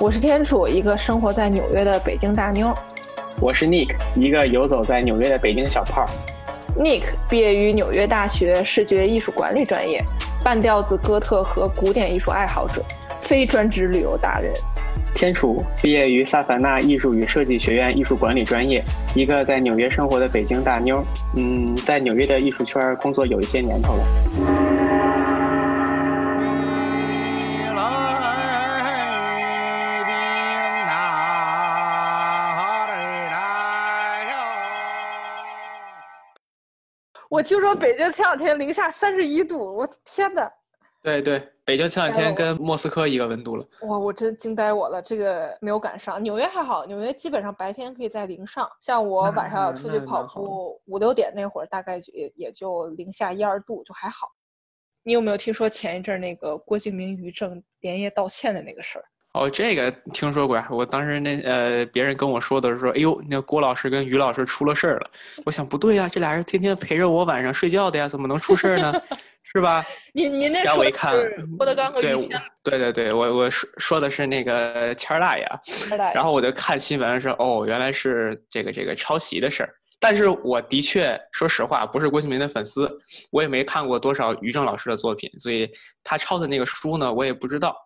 我是天楚，一个生活在纽约的北京大妞。我是 Nick，一个游走在纽约的北京小胖。Nick 毕业于纽约大学视觉艺术管理专业，半吊子哥特和古典艺术爱好者，非专职旅游达人。天楚毕业于萨凡纳艺术与设计学院艺术管理专业，一个在纽约生活的北京大妞。嗯，在纽约的艺术圈工作有一些年头了。我听说北京前两天零下三十一度，我天哪！对对，北京前两天跟莫斯科一个温度了。哇，我真惊呆我了，这个没有赶上。纽约还好，纽约基本上白天可以在零上，像我晚上要出去跑步，五六点那会儿大概也也就零下一二度，就还好。你有没有听说前一阵那个郭敬明、于正连夜道歉的那个事儿？哦，这个听说过呀。我当时那呃，别人跟我说的是说，哎呦，那郭老师跟于老师出了事儿了。我想不对呀，这俩人天天陪着我晚上睡觉的呀，怎么能出事儿呢？是吧？您您那说是郭德纲和于谦。对对对，我我说说的是那个谦儿大爷。谦儿大爷。然后我就看新闻说，哦，原来是这个这个抄袭的事儿。但是我的确说实话，不是郭敬明的粉丝，我也没看过多少于正老师的作品，所以他抄的那个书呢，我也不知道。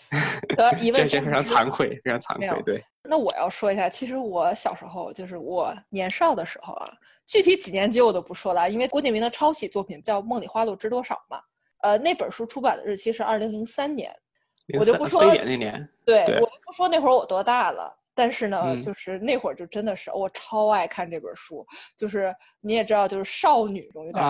得一问，这非常惭愧，非常惭愧。对，那我要说一下，其实我小时候就是我年少的时候啊，具体几年级我都不说了，因为郭敬明的抄袭作品叫《梦里花落知多少》嘛。呃，那本书出版的日期是二零零三年，我就不说非典那年。对，我就不说那会儿我多大了。但是呢，就是那会儿就真的是我超爱看这本书，就是你也知道，就是少女中有点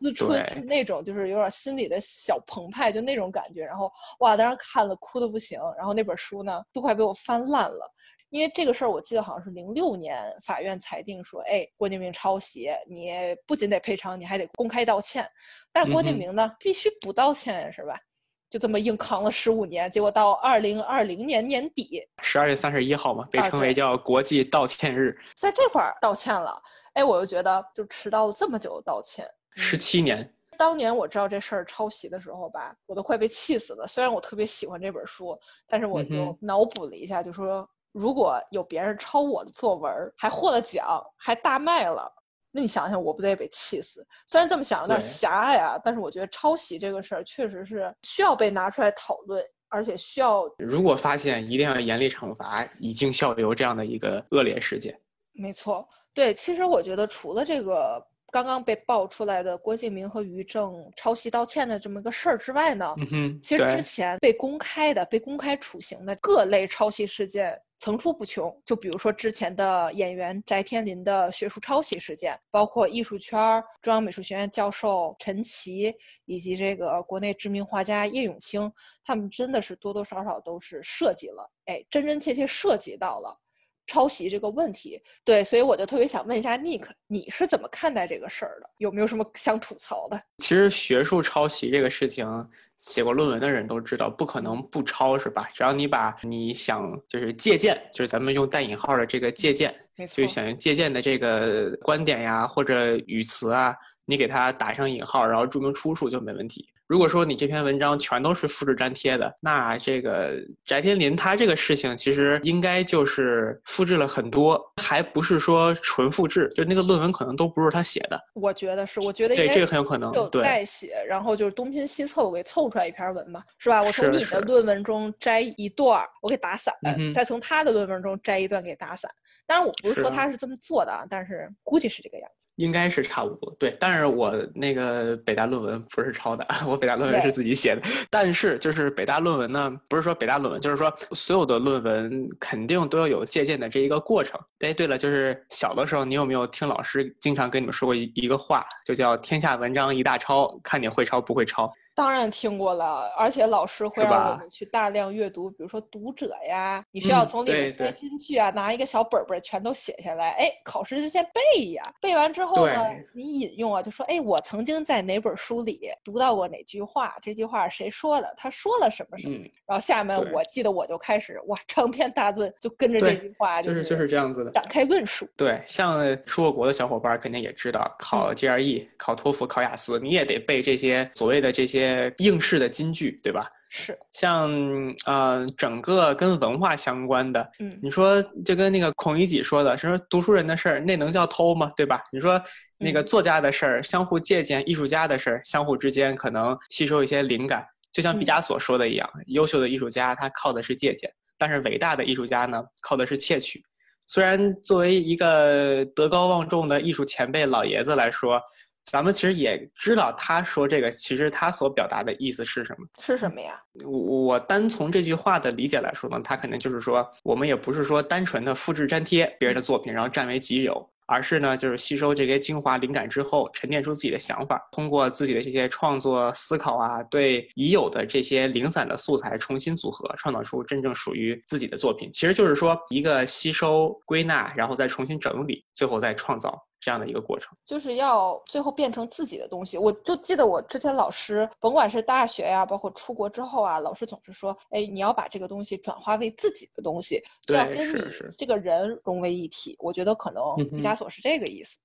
思春那种，就是有点心里的小澎湃，就那种感觉。然后哇，当时看了哭的不行。然后那本书呢，都快被我翻烂了。因为这个事儿，我记得好像是零六年法院裁定说，哎，郭敬明抄袭，你不仅得赔偿，你还得公开道歉。但是郭敬明呢，必须不道歉，是吧？就这么硬扛了十五年，结果到二零二零年年底，十二月三十一号嘛，被称为叫国际道歉日，在这块儿道歉了。哎，我就觉得就迟到了这么久道歉，十七年。当年我知道这事儿抄袭的时候吧，我都快被气死了。虽然我特别喜欢这本书，但是我就脑补了一下，就说如果有别人抄我的作文，还获了奖，还大卖了。那你想想，我不得被气死？虽然这么想有点狭隘啊，但是我觉得抄袭这个事儿确实是需要被拿出来讨论，而且需要。如果发现，一定要严厉惩罚以儆效尤这样的一个恶劣事件。没错，对，其实我觉得除了这个刚刚被爆出来的郭敬明和于正抄袭道歉的这么个事儿之外呢，其实之前被公开的、被公开处刑的各类抄袭事件。层出不穷，就比如说之前的演员翟天临的学术抄袭事件，包括艺术圈中央美术学院教授陈奇，以及这个国内知名画家叶永青，他们真的是多多少少都是涉及了，哎，真真切切涉及到了。抄袭这个问题，对，所以我就特别想问一下 Nick，你是怎么看待这个事儿的？有没有什么想吐槽的？其实学术抄袭这个事情，写过论文的人都知道，不可能不抄，是吧？只要你把你想就是借鉴，就是咱们用带引号的这个借鉴，就想借鉴的这个观点呀或者语词啊，你给它打上引号，然后注明出处就没问题。如果说你这篇文章全都是复制粘贴的，那这个翟天临他这个事情其实应该就是复制了很多，还不是说纯复制，就那个论文可能都不是他写的。我觉得是，我觉得对这个很有可能有代写，然后就是东拼西凑给凑出来一篇文嘛，是吧？我从你的论文中摘一段，我给打散，再从他的论文中摘一段给打散。当然，我不是说他是这么做的啊，但是估计是这个样子。应该是差不多，对。但是我那个北大论文不是抄的，我北大论文是自己写的。但是就是北大论文呢，不是说北大论文，就是说所有的论文肯定都要有借鉴的这一个过程。哎，对了，就是小的时候，你有没有听老师经常跟你们说过一一个话，就叫“天下文章一大抄，看你会抄不会抄”。当然听过了，而且老师会让我们去大量阅读，比如说《读者》呀，你需要从里面摘金句啊，拿一个小本本全都写下来。哎，考试之前背呀，背完之后呢，你引用啊，就说哎，我曾经在哪本书里读到过哪句话，这句话是谁说的？他说了什么什么？然后下面我记得我就开始哇，长篇大论就跟着这句话，就是就是这样子的展开论述。对，像出过国的小伙伴肯定也知道，考 GRE、考托福、考雅思，你也得背这些所谓的这些。应试的金句，对吧？是，像呃，整个跟文化相关的，嗯，你说就跟那个孔乙己说的，说读书人的事儿，那能叫偷吗？对吧？你说那个作家的事儿，相互借鉴；艺术家的事儿，相互之间可能吸收一些灵感。就像毕加索说的一样，优秀的艺术家他靠的是借鉴，但是伟大的艺术家呢，靠的是窃取。虽然作为一个德高望重的艺术前辈老爷子来说。咱们其实也知道，他说这个其实他所表达的意思是什么？是什么呀？我我单从这句话的理解来说呢，他肯定就是说，我们也不是说单纯的复制粘贴别人的作品，然后占为己有，而是呢，就是吸收这些精华灵感之后，沉淀出自己的想法，通过自己的这些创作思考啊，对已有的这些零散的素材重新组合，创造出真正属于自己的作品。其实就是说，一个吸收归纳，然后再重新整理，最后再创造。这样的一个过程，就是要最后变成自己的东西。我就记得我之前老师，甭管是大学呀，包括出国之后啊，老师总是说：“哎，你要把这个东西转化为自己的东西，就要跟你这个人融为一体。”我觉得可能毕加索是这个意思。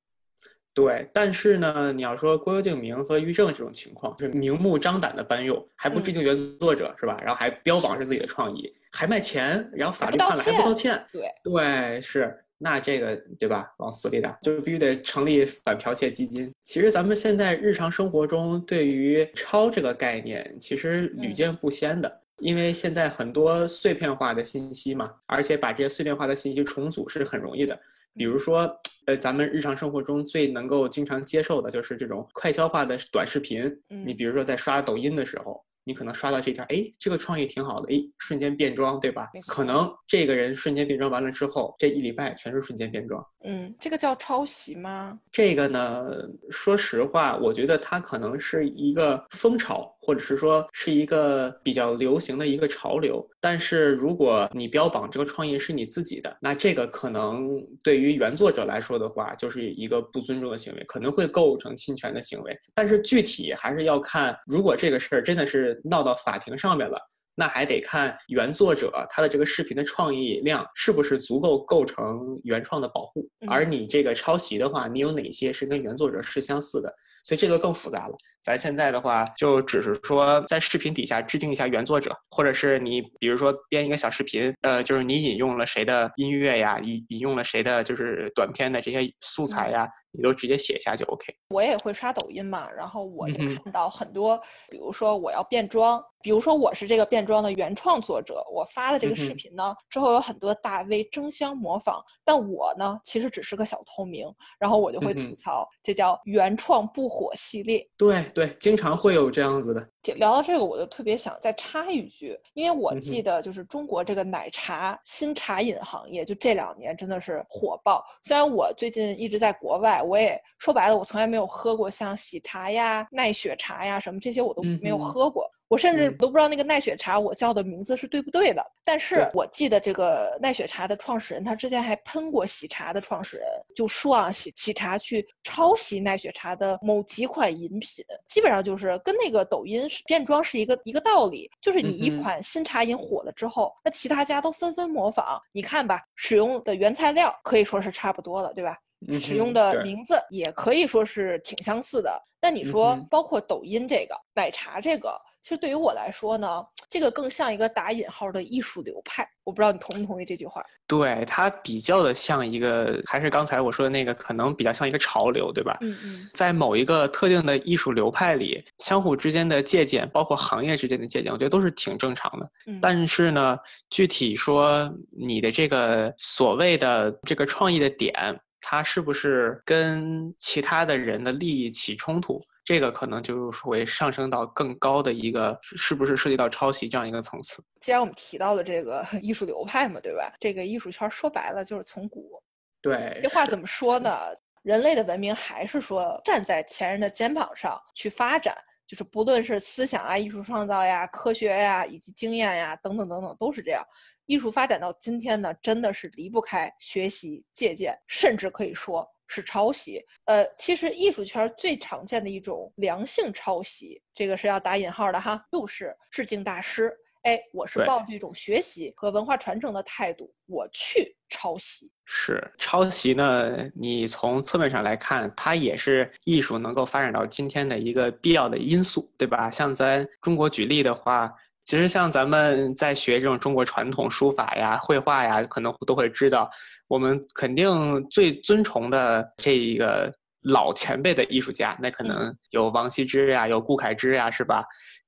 对，但是呢，你要说郭敬明和于正这种情况，就是明目张胆的搬用，还不致敬原作者是吧？然后还标榜是自己的创意，还卖钱，然后法律判了还不道歉。对对是。那这个对吧？往死里打，就必须得成立反剽窃基金。其实咱们现在日常生活中对于抄这个概念，其实屡见不鲜的。因为现在很多碎片化的信息嘛，而且把这些碎片化的信息重组是很容易的。比如说，呃，咱们日常生活中最能够经常接受的就是这种快消化的短视频。你比如说在刷抖音的时候。你可能刷到这条，哎，这个创意挺好的，哎，瞬间变装，对吧？可能这个人瞬间变装完了之后，这一礼拜全是瞬间变装。嗯，这个叫抄袭吗？这个呢，说实话，我觉得它可能是一个风潮，或者是说是一个比较流行的一个潮流。但是如果你标榜这个创意是你自己的，那这个可能对于原作者来说的话，就是一个不尊重的行为，可能会构成侵权的行为。但是具体还是要看，如果这个事儿真的是闹到法庭上面了。那还得看原作者他的这个视频的创意量是不是足够构成原创的保护，而你这个抄袭的话，你有哪些是跟原作者是相似的？所以这个更复杂了。咱现在的话，就只是说在视频底下致敬一下原作者，或者是你比如说编一个小视频，呃，就是你引用了谁的音乐呀，引引用了谁的就是短片的这些素材呀，你都直接写一下就 OK。我也会刷抖音嘛，然后我就看到很多，比如说我要变装，比如说我是这个变装的原创作者，我发了这个视频呢，之后有很多大 V 争相模仿，但我呢其实只是个小透明，然后我就会吐槽，这叫原创不火系列。对。对，经常会有这样子的。聊到这个，我就特别想再插一句，因为我记得就是中国这个奶茶新茶饮行业，就这两年真的是火爆。虽然我最近一直在国外，我也说白了，我从来没有喝过像喜茶呀、奈雪茶呀什么这些，我都没有喝过。我甚至都不知道那个奈雪茶我叫的名字是对不对的，但是我记得这个奈雪茶的创始人，他之前还喷过喜茶的创始人，就说啊喜喜茶去抄袭奈雪茶的某几款饮品，基本上就是跟那个抖音变装是一个一个道理，就是你一款新茶饮火了之后，那其他家都纷纷模仿，你看吧，使用的原材料可以说是差不多的，对吧？使用的名字也可以说是挺相似的。那你说，包括抖音这个奶茶这个。其实对于我来说呢，这个更像一个打引号的艺术流派。我不知道你同不同意这句话？对，它比较的像一个，还是刚才我说的那个，可能比较像一个潮流，对吧？嗯嗯。在某一个特定的艺术流派里，相互之间的借鉴，包括行业之间的借鉴，我觉得都是挺正常的。嗯。但是呢，具体说你的这个所谓的这个创意的点，它是不是跟其他的人的利益起冲突？这个可能就会上升到更高的一个，是不是涉及到抄袭这样一个层次？既然我们提到了这个 艺术流派嘛，对吧？这个艺术圈说白了就是从古。对。这话怎么说呢？人类的文明还是说站在前人的肩膀上去发展，就是不论是思想啊、艺术创造呀、科学呀，以及经验呀等等等等，都是这样。艺术发展到今天呢，真的是离不开学习、借鉴，甚至可以说。是抄袭，呃，其实艺术圈最常见的一种良性抄袭，这个是要打引号的哈，就是致敬大师。哎，我是抱着一种学习和文化传承的态度，我去抄袭。是抄袭呢？你从侧面上来看，它也是艺术能够发展到今天的一个必要的因素，对吧？像咱中国举例的话。其实像咱们在学这种中国传统书法呀、绘画呀，可能都会知道，我们肯定最尊崇的这一个老前辈的艺术家，那可能有王羲之呀，有顾恺之呀，是吧？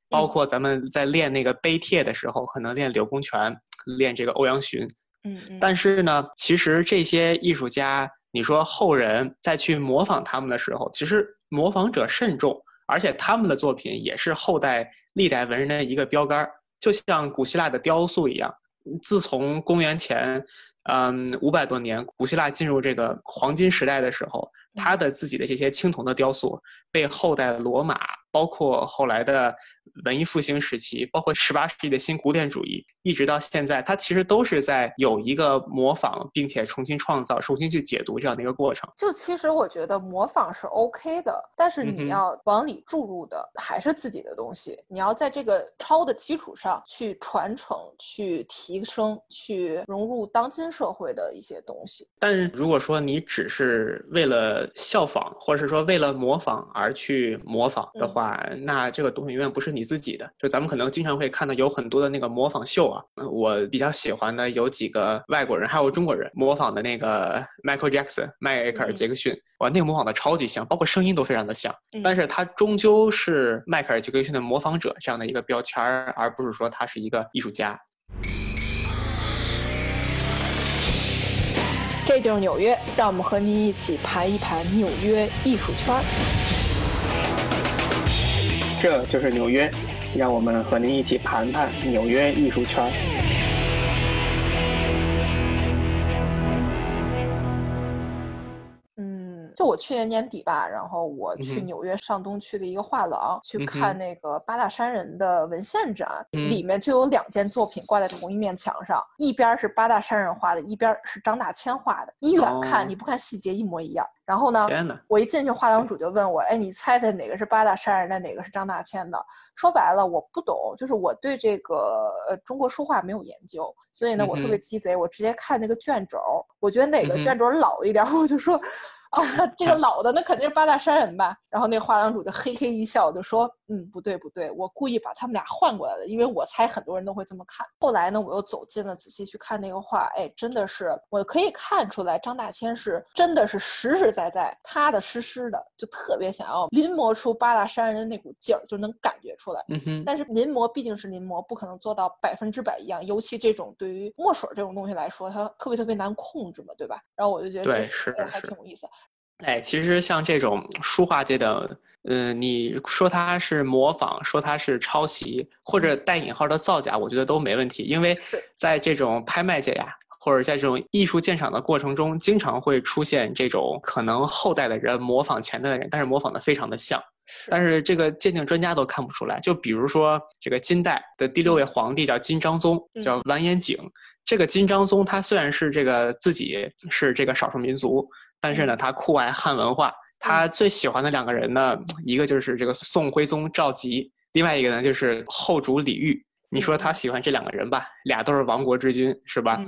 包括咱们在练那个碑帖的时候，可能练柳公权，练这个欧阳询。嗯嗯。但是呢，其实这些艺术家，你说后人再去模仿他们的时候，其实模仿者慎重。而且他们的作品也是后代历代文人的一个标杆儿，就像古希腊的雕塑一样。自从公元前，嗯，五百多年，古希腊进入这个黄金时代的时候，他的自己的这些青铜的雕塑被后代的罗马。包括后来的文艺复兴时期，包括十八世纪的新古典主义，一直到现在，它其实都是在有一个模仿，并且重新创造、重新去解读这样的一个过程。就其实我觉得模仿是 OK 的，但是你要往里注入的还是自己的东西。你要在这个抄的基础上去传承、去提升、去融入当今社会的一些东西。但是如果说你只是为了效仿，或者是说为了模仿而去模仿的话，啊，那这个东西永远不是你自己的。就咱们可能经常会看到有很多的那个模仿秀啊，我比较喜欢的有几个外国人，还有中国人模仿的那个 Michael Jackson 迈克尔·杰克逊，哇，那个模仿的超级像，包括声音都非常的像。但是他终究是迈克尔·杰克逊的模仿者这样的一个标签儿，而不是说他是一个艺术家。这就是纽约，让我们和您一起盘一盘纽约艺术圈。这就是纽约，让我们和您一起盘盘纽约艺术圈。就我去年年底吧，然后我去纽约上东区的一个画廊去看那个八大山人的文献展，里面就有两件作品挂在同一面墙上，一边是八大山人画的，一边是张大千画的。你远看你不看细节一模一样。然后呢，我一进去画廊主就问我，哎，你猜猜哪个是八大山人的，哪个是张大千的？说白了我不懂，就是我对这个呃中国书画没有研究，所以呢我特别鸡贼，我直接看那个卷轴，我觉得哪个卷轴老一点，我就说。哦，那这个老的那肯定是八大山人吧？然后那画廊主就嘿嘿一笑，就说：“嗯，不对不对，我故意把他们俩换过来的，因为我猜很多人都会这么看。”后来呢，我又走近了，仔细去看那个画，哎，真的是我可以看出来，张大千是真的是实实在在踏踏实实的，就特别想要临摹出八大山人的那股劲儿，就能感觉出来。嗯哼。但是临摹毕竟是临摹，不可能做到百分之百一样，尤其这种对于墨水这种东西来说，它特别特别难控制嘛，对吧？然后我就觉得这是还挺有意思。哎，其实像这种书画界的，嗯，你说它是模仿，说它是抄袭，或者带引号的造假，我觉得都没问题。因为在这种拍卖界呀，或者在这种艺术鉴赏的过程中，经常会出现这种可能后代的人模仿前代的人，但是模仿的非常的像，但是这个鉴定专家都看不出来。就比如说这个金代的第六位皇帝叫金章宗，叫完颜景。这个金章宗他虽然是这个自己是这个少数民族。但是呢，他酷爱汉文化，他最喜欢的两个人呢，一个就是这个宋徽宗赵佶，另外一个呢就是后主李煜。你说他喜欢这两个人吧，俩都是亡国之君，是吧？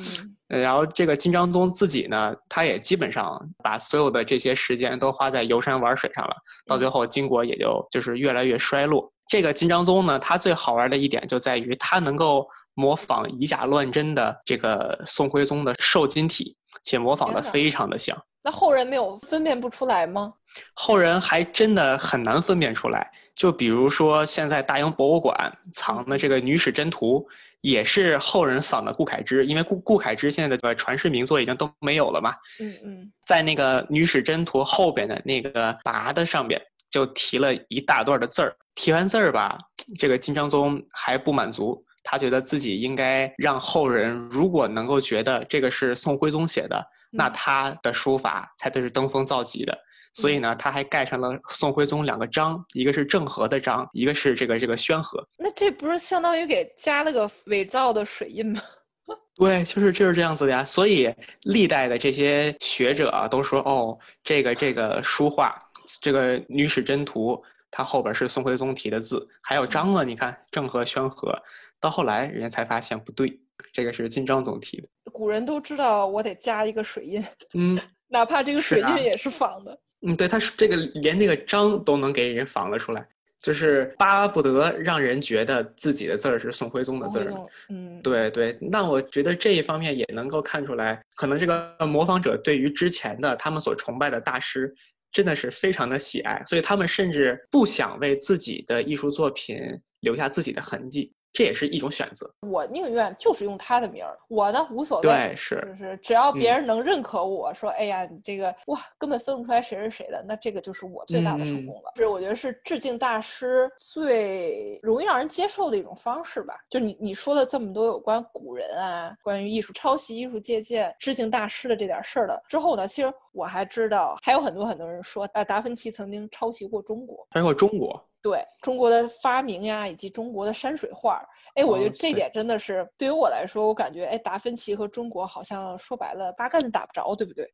然后这个金章宗自己呢，他也基本上把所有的这些时间都花在游山玩水上了，到最后金国也就就是越来越衰落。这个金章宗呢，他最好玩的一点就在于他能够模仿以假乱真的这个宋徽宗的瘦金体，且模仿的非常的像。那后人没有分辨不出来吗？后人还真的很难分辨出来。就比如说，现在大英博物馆藏的这个《女史箴图》，也是后人仿的顾恺之，因为顾顾恺之现在的传世名作已经都没有了嘛。嗯嗯，在那个《女史箴图》后边的那个跋的上边，就提了一大段的字儿。提完字儿吧，这个金章宗还不满足。他觉得自己应该让后人，如果能够觉得这个是宋徽宗写的，那他的书法才都是登峰造极的。所以呢，他还盖上了宋徽宗两个章，一个是郑和的章，一个是这个这个宣和。那这不是相当于给加了个伪造的水印吗？对，就是就是这样子的呀。所以历代的这些学者啊，都说哦，这个这个书画，这个《女史箴图》，它后边是宋徽宗题的字，还有章啊，你看郑和、宣和。到后来，人家才发现不对，这个是金章总题的。古人都知道，我得加一个水印，嗯，哪怕这个水印也是仿的。嗯，对，他是这个连那个章都能给人仿了出来。就是巴不得让人觉得自己的字儿是宋徽宗的字儿。嗯，对对。那我觉得这一方面也能够看出来，可能这个模仿者对于之前的他们所崇拜的大师，真的是非常的喜爱，所以他们甚至不想为自己的艺术作品留下自己的痕迹。这也是一种选择。我宁愿就是用他的名儿，我呢无所谓。对，是，就是只要别人能认可我说，哎呀，你这个哇，根本分不出来谁是谁的，那这个就是我最大的成功了。是，我觉得是致敬大师最容易让人接受的一种方式吧。就你你说的这么多有关古人啊，关于艺术抄袭、艺术借鉴、致敬大师的这点事儿的之后呢，其实我还知道还有很多很多人说，啊，达芬奇曾经抄袭过中国，抄袭过中国。对中国的发明呀，以及中国的山水画，哎，我觉得这点真的是对于我来说，我感觉哎，达芬奇和中国好像说白了八竿子打不着，对不对？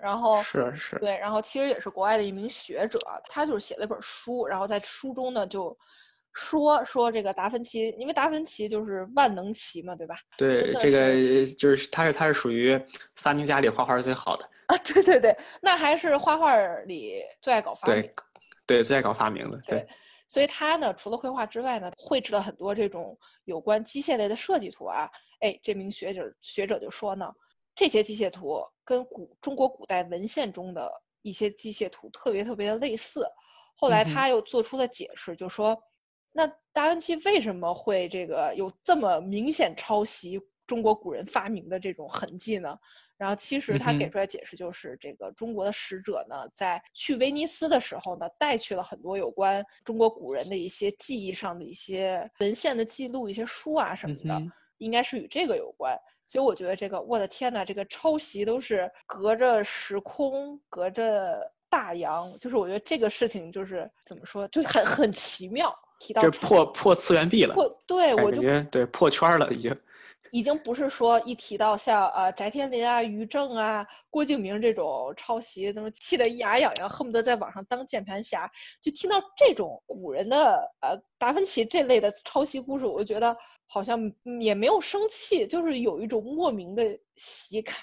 然后是是，对，然后其实也是国外的一名学者，他就是写了一本书，然后在书中呢就说说这个达芬奇，因为达芬奇就是万能奇嘛，对吧？对，这个就是他是他是属于发明家里画画最好的啊，对对对，那还是画画里最爱搞发明，对对，最爱搞发明的，对。所以他呢，除了绘画之外呢，绘制了很多这种有关机械类的设计图啊。哎，这名学者学者就说呢，这些机械图跟古中国古代文献中的一些机械图特别特别的类似。后来他又做出了解释，就说，那达芬奇为什么会这个有这么明显抄袭中国古人发明的这种痕迹呢？然后其实他给出来解释就是，这个中国的使者呢，在去威尼斯的时候呢，带去了很多有关中国古人的一些记忆上的一些文献的记录，一些书啊什么的，应该是与这个有关。所以我觉得这个，我的天呐，这个抄袭都是隔着时空，隔着大洋，就是我觉得这个事情就是怎么说，就很很奇妙。提到破破次元壁了，破对我就对破圈了已经。已经不是说一提到像呃翟天临啊、于正啊、郭敬明这种抄袭，那么气得牙痒痒，恨不得在网上当键盘侠。就听到这种古人的呃达芬奇这类的抄袭故事，我就觉得好像也没有生气，就是有一种莫名的喜感，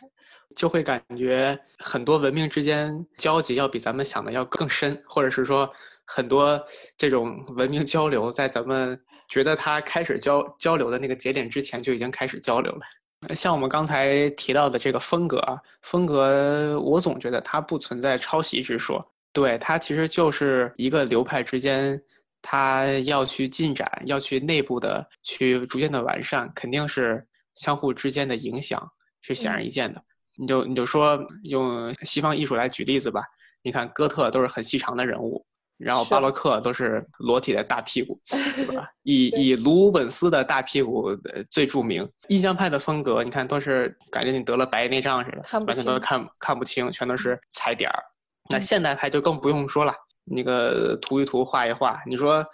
就会感觉很多文明之间交集要比咱们想的要更深，或者是说很多这种文明交流在咱们。觉得他开始交交流的那个节点之前就已经开始交流了，像我们刚才提到的这个风格啊，风格我总觉得它不存在抄袭之说，对它其实就是一个流派之间，它要去进展，要去内部的去逐渐的完善，肯定是相互之间的影响是显而易见的。你就你就说用西方艺术来举例子吧，你看哥特都是很细长的人物。然后巴洛克都是裸体的大屁股，对吧？以以鲁本斯的大屁股最著名。印象派的风格，你看都是感觉你得了白内障似的，完全都看看不清，全都是踩点儿。那现代派就更不用说了，那个涂一涂，画一画。你说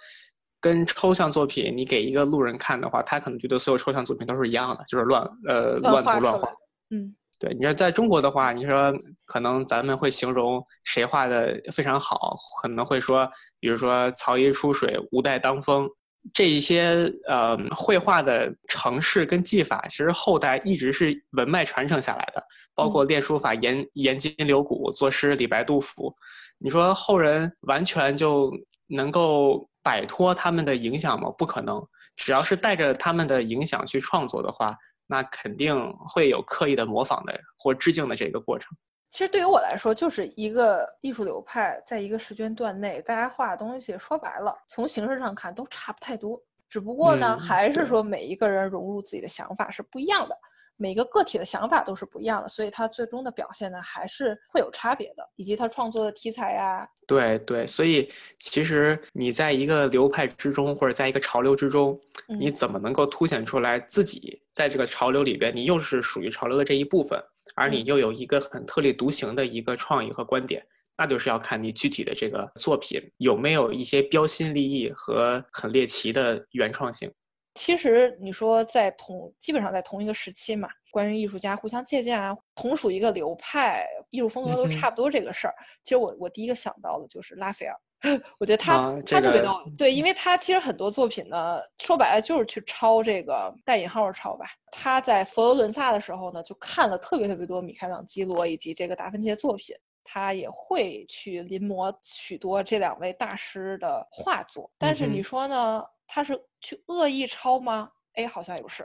跟抽象作品，你给一个路人看的话，他可能觉得所有抽象作品都是一样的，就是乱呃乱涂乱画。嗯。对，你说在中国的话，你说可能咱们会形容谁画的非常好，可能会说，比如说曹衣出水，吴带当风，这一些呃绘画的程式跟技法，其实后代一直是文脉传承下来的，包括练书法严严筋柳骨，作诗李白杜甫，你说后人完全就能够摆脱他们的影响吗？不可能，只要是带着他们的影响去创作的话。那肯定会有刻意的模仿的或致敬的这个过程。其实对于我来说，就是一个艺术流派，在一个时间段内，大家画的东西，说白了，从形式上看都差不太多。只不过呢，还是说每一个人融入自己的想法是不一样的。每个个体的想法都是不一样的，所以他最终的表现呢，还是会有差别的，以及他创作的题材呀。对对，所以其实你在一个流派之中，或者在一个潮流之中，你怎么能够凸显出来自己在这个潮流里边，你又是属于潮流的这一部分，而你又有一个很特立独行的一个创意和观点，那就是要看你具体的这个作品有没有一些标新立异和很猎奇的原创性。其实你说在同基本上在同一个时期嘛，关于艺术家互相借鉴啊，同属一个流派，艺术风格都差不多这个事儿。其实我我第一个想到的就是拉斐尔，我觉得他他特别逗，对，因为他其实很多作品呢，说白了就是去抄这个带引号抄吧。他在佛罗伦萨的时候呢，就看了特别特别多米开朗基罗以及这个达芬奇的作品。他也会去临摹许多这两位大师的画作。但是你说呢？他是去恶意抄吗？哎，好像也不是。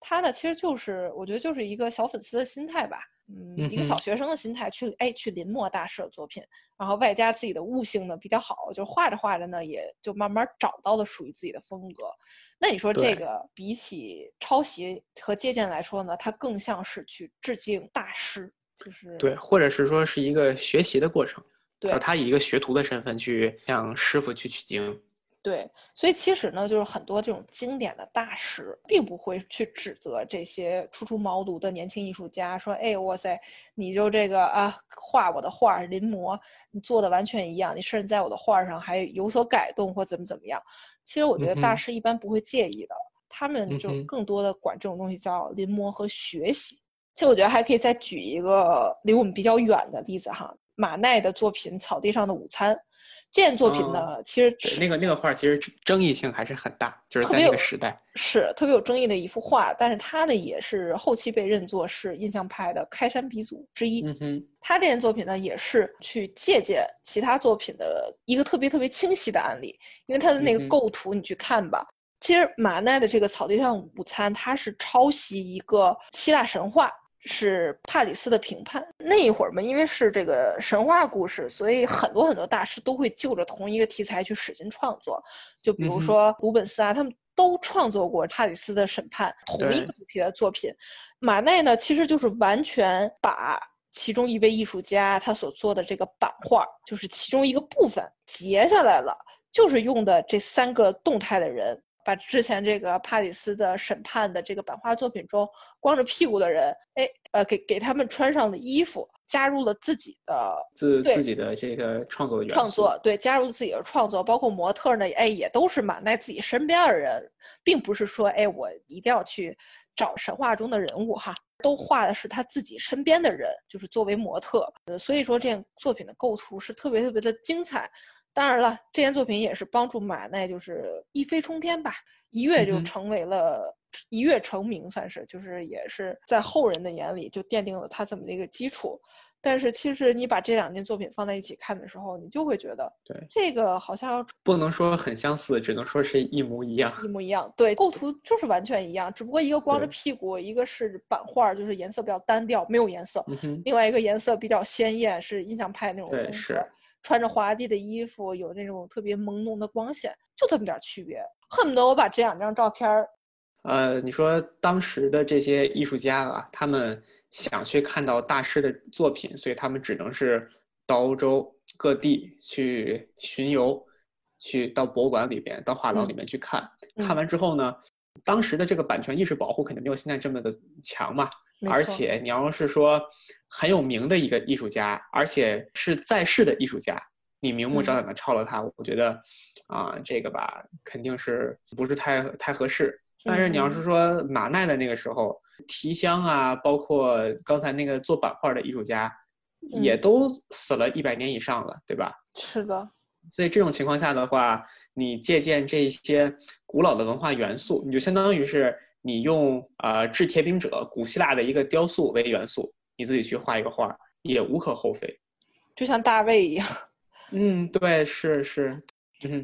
他呢，其实就是我觉得就是一个小粉丝的心态吧。嗯，一个小学生的心态去哎去临摹大师的作品，然后外加自己的悟性呢比较好，就画着画着呢也就慢慢找到了属于自己的风格。那你说这个比起抄袭和借鉴来说呢，它更像是去致敬大师，就是对，或者是说是一个学习的过程，对，他以一个学徒的身份去向师傅去取经。对，所以其实呢，就是很多这种经典的大师，并不会去指责这些初出茅庐的年轻艺术家，说：“哎，哇塞，你就这个啊，画我的画临摹，你做的完全一样，你甚至在我的画上还有所改动或怎么怎么样。”其实我觉得大师一般不会介意的，他们就更多的管这种东西叫临摹和学习。其实我觉得还可以再举一个离我们比较远的例子哈，马奈的作品《草地上的午餐》。这件作品呢，其实那个那个画其实争议性还是很大，就是在那个时代是特别有争议的一幅画。但是它呢也是后期被认作是印象派的开山鼻祖之一。嗯哼，他这件作品呢，也是去借鉴其他作品的一个特别特别清晰的案例，因为他的那个构图你去看吧。其实马奈的这个草地上午餐，它是抄袭一个希腊神话。是帕里斯的评判那一会儿嘛，因为是这个神话故事，所以很多很多大师都会就着同一个题材去使劲创作。就比如说鲁本斯啊，他们都创作过帕里斯的审判同一个主题的作品。马奈呢，其实就是完全把其中一位艺术家他所做的这个版画，就是其中一个部分截下来了，就是用的这三个动态的人。把之前这个帕里斯的审判的这个版画作品中光着屁股的人，哎，呃，给给他们穿上了衣服，加入了自己的自自己的这个创作的创作，对，加入自己的创作，包括模特呢，哎，也都是马奈自己身边的人，并不是说，哎，我一定要去找神话中的人物哈，都画的是他自己身边的人，就是作为模特，呃，所以说这件作品的构图是特别特别的精彩。当然了，这件作品也是帮助马奈就是一飞冲天吧，一跃就成为了一跃成名，算是就是也是在后人的眼里就奠定了他这么的一个基础。但是其实你把这两件作品放在一起看的时候，你就会觉得，对这个好像不能说很相似，只能说是一模一样，一模一样。对，构图就是完全一样，只不过一个光着屁股，一个是版画，就是颜色比较单调，没有颜色；另外一个颜色比较鲜艳，是印象派那种风格。穿着华丽的衣服，有那种特别朦胧的光线，就这么点区别，恨不得我把这两张照片儿。呃，你说当时的这些艺术家啊，他们想去看到大师的作品，所以他们只能是到欧洲各地去巡游，去到博物馆里边、到画廊里面去看。看完之后呢，当时的这个版权意识保护肯定没有现在这么的强嘛。而且你要是说很有名的一个艺术家，而且是在世的艺术家，你明目张胆的抄了他，我觉得，啊，这个吧，肯定是不是太太合适。但是你要是说马奈的那个时候，提香啊，包括刚才那个做版画的艺术家，也都死了一百年以上了，对吧？是的。所以这种情况下的话，你借鉴这些古老的文化元素，你就相当于是。你用呃制铁饼者古希腊的一个雕塑为元素，你自己去画一个画也无可厚非，就像大卫一样。嗯，对，是是。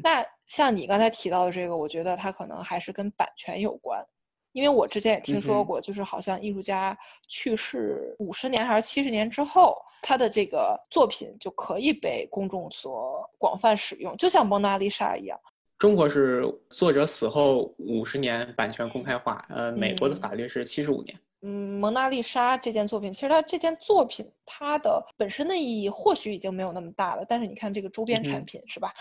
那像你刚才提到的这个，我觉得它可能还是跟版权有关，因为我之前也听说过，就是好像艺术家去世五十年还是七十年之后，他的这个作品就可以被公众所广泛使用，就像蒙娜丽莎一样。中国是作者死后五十年版权公开化，呃，美国的法律是七十五年。嗯，蒙娜丽莎这件作品，其实它这件作品它的本身的意义或许已经没有那么大了，但是你看这个周边产品是吧？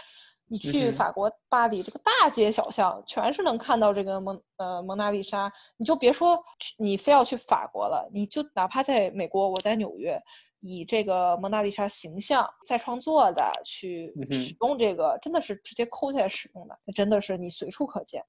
你去法国巴黎这个大街小巷全是能看到这个蒙呃蒙娜丽莎，你就别说你非要去法国了，你就哪怕在美国，我在纽约。以这个蒙娜丽莎形象再创作的去使用这个，真的是直接抠下来使用的，那真的是你随处可见。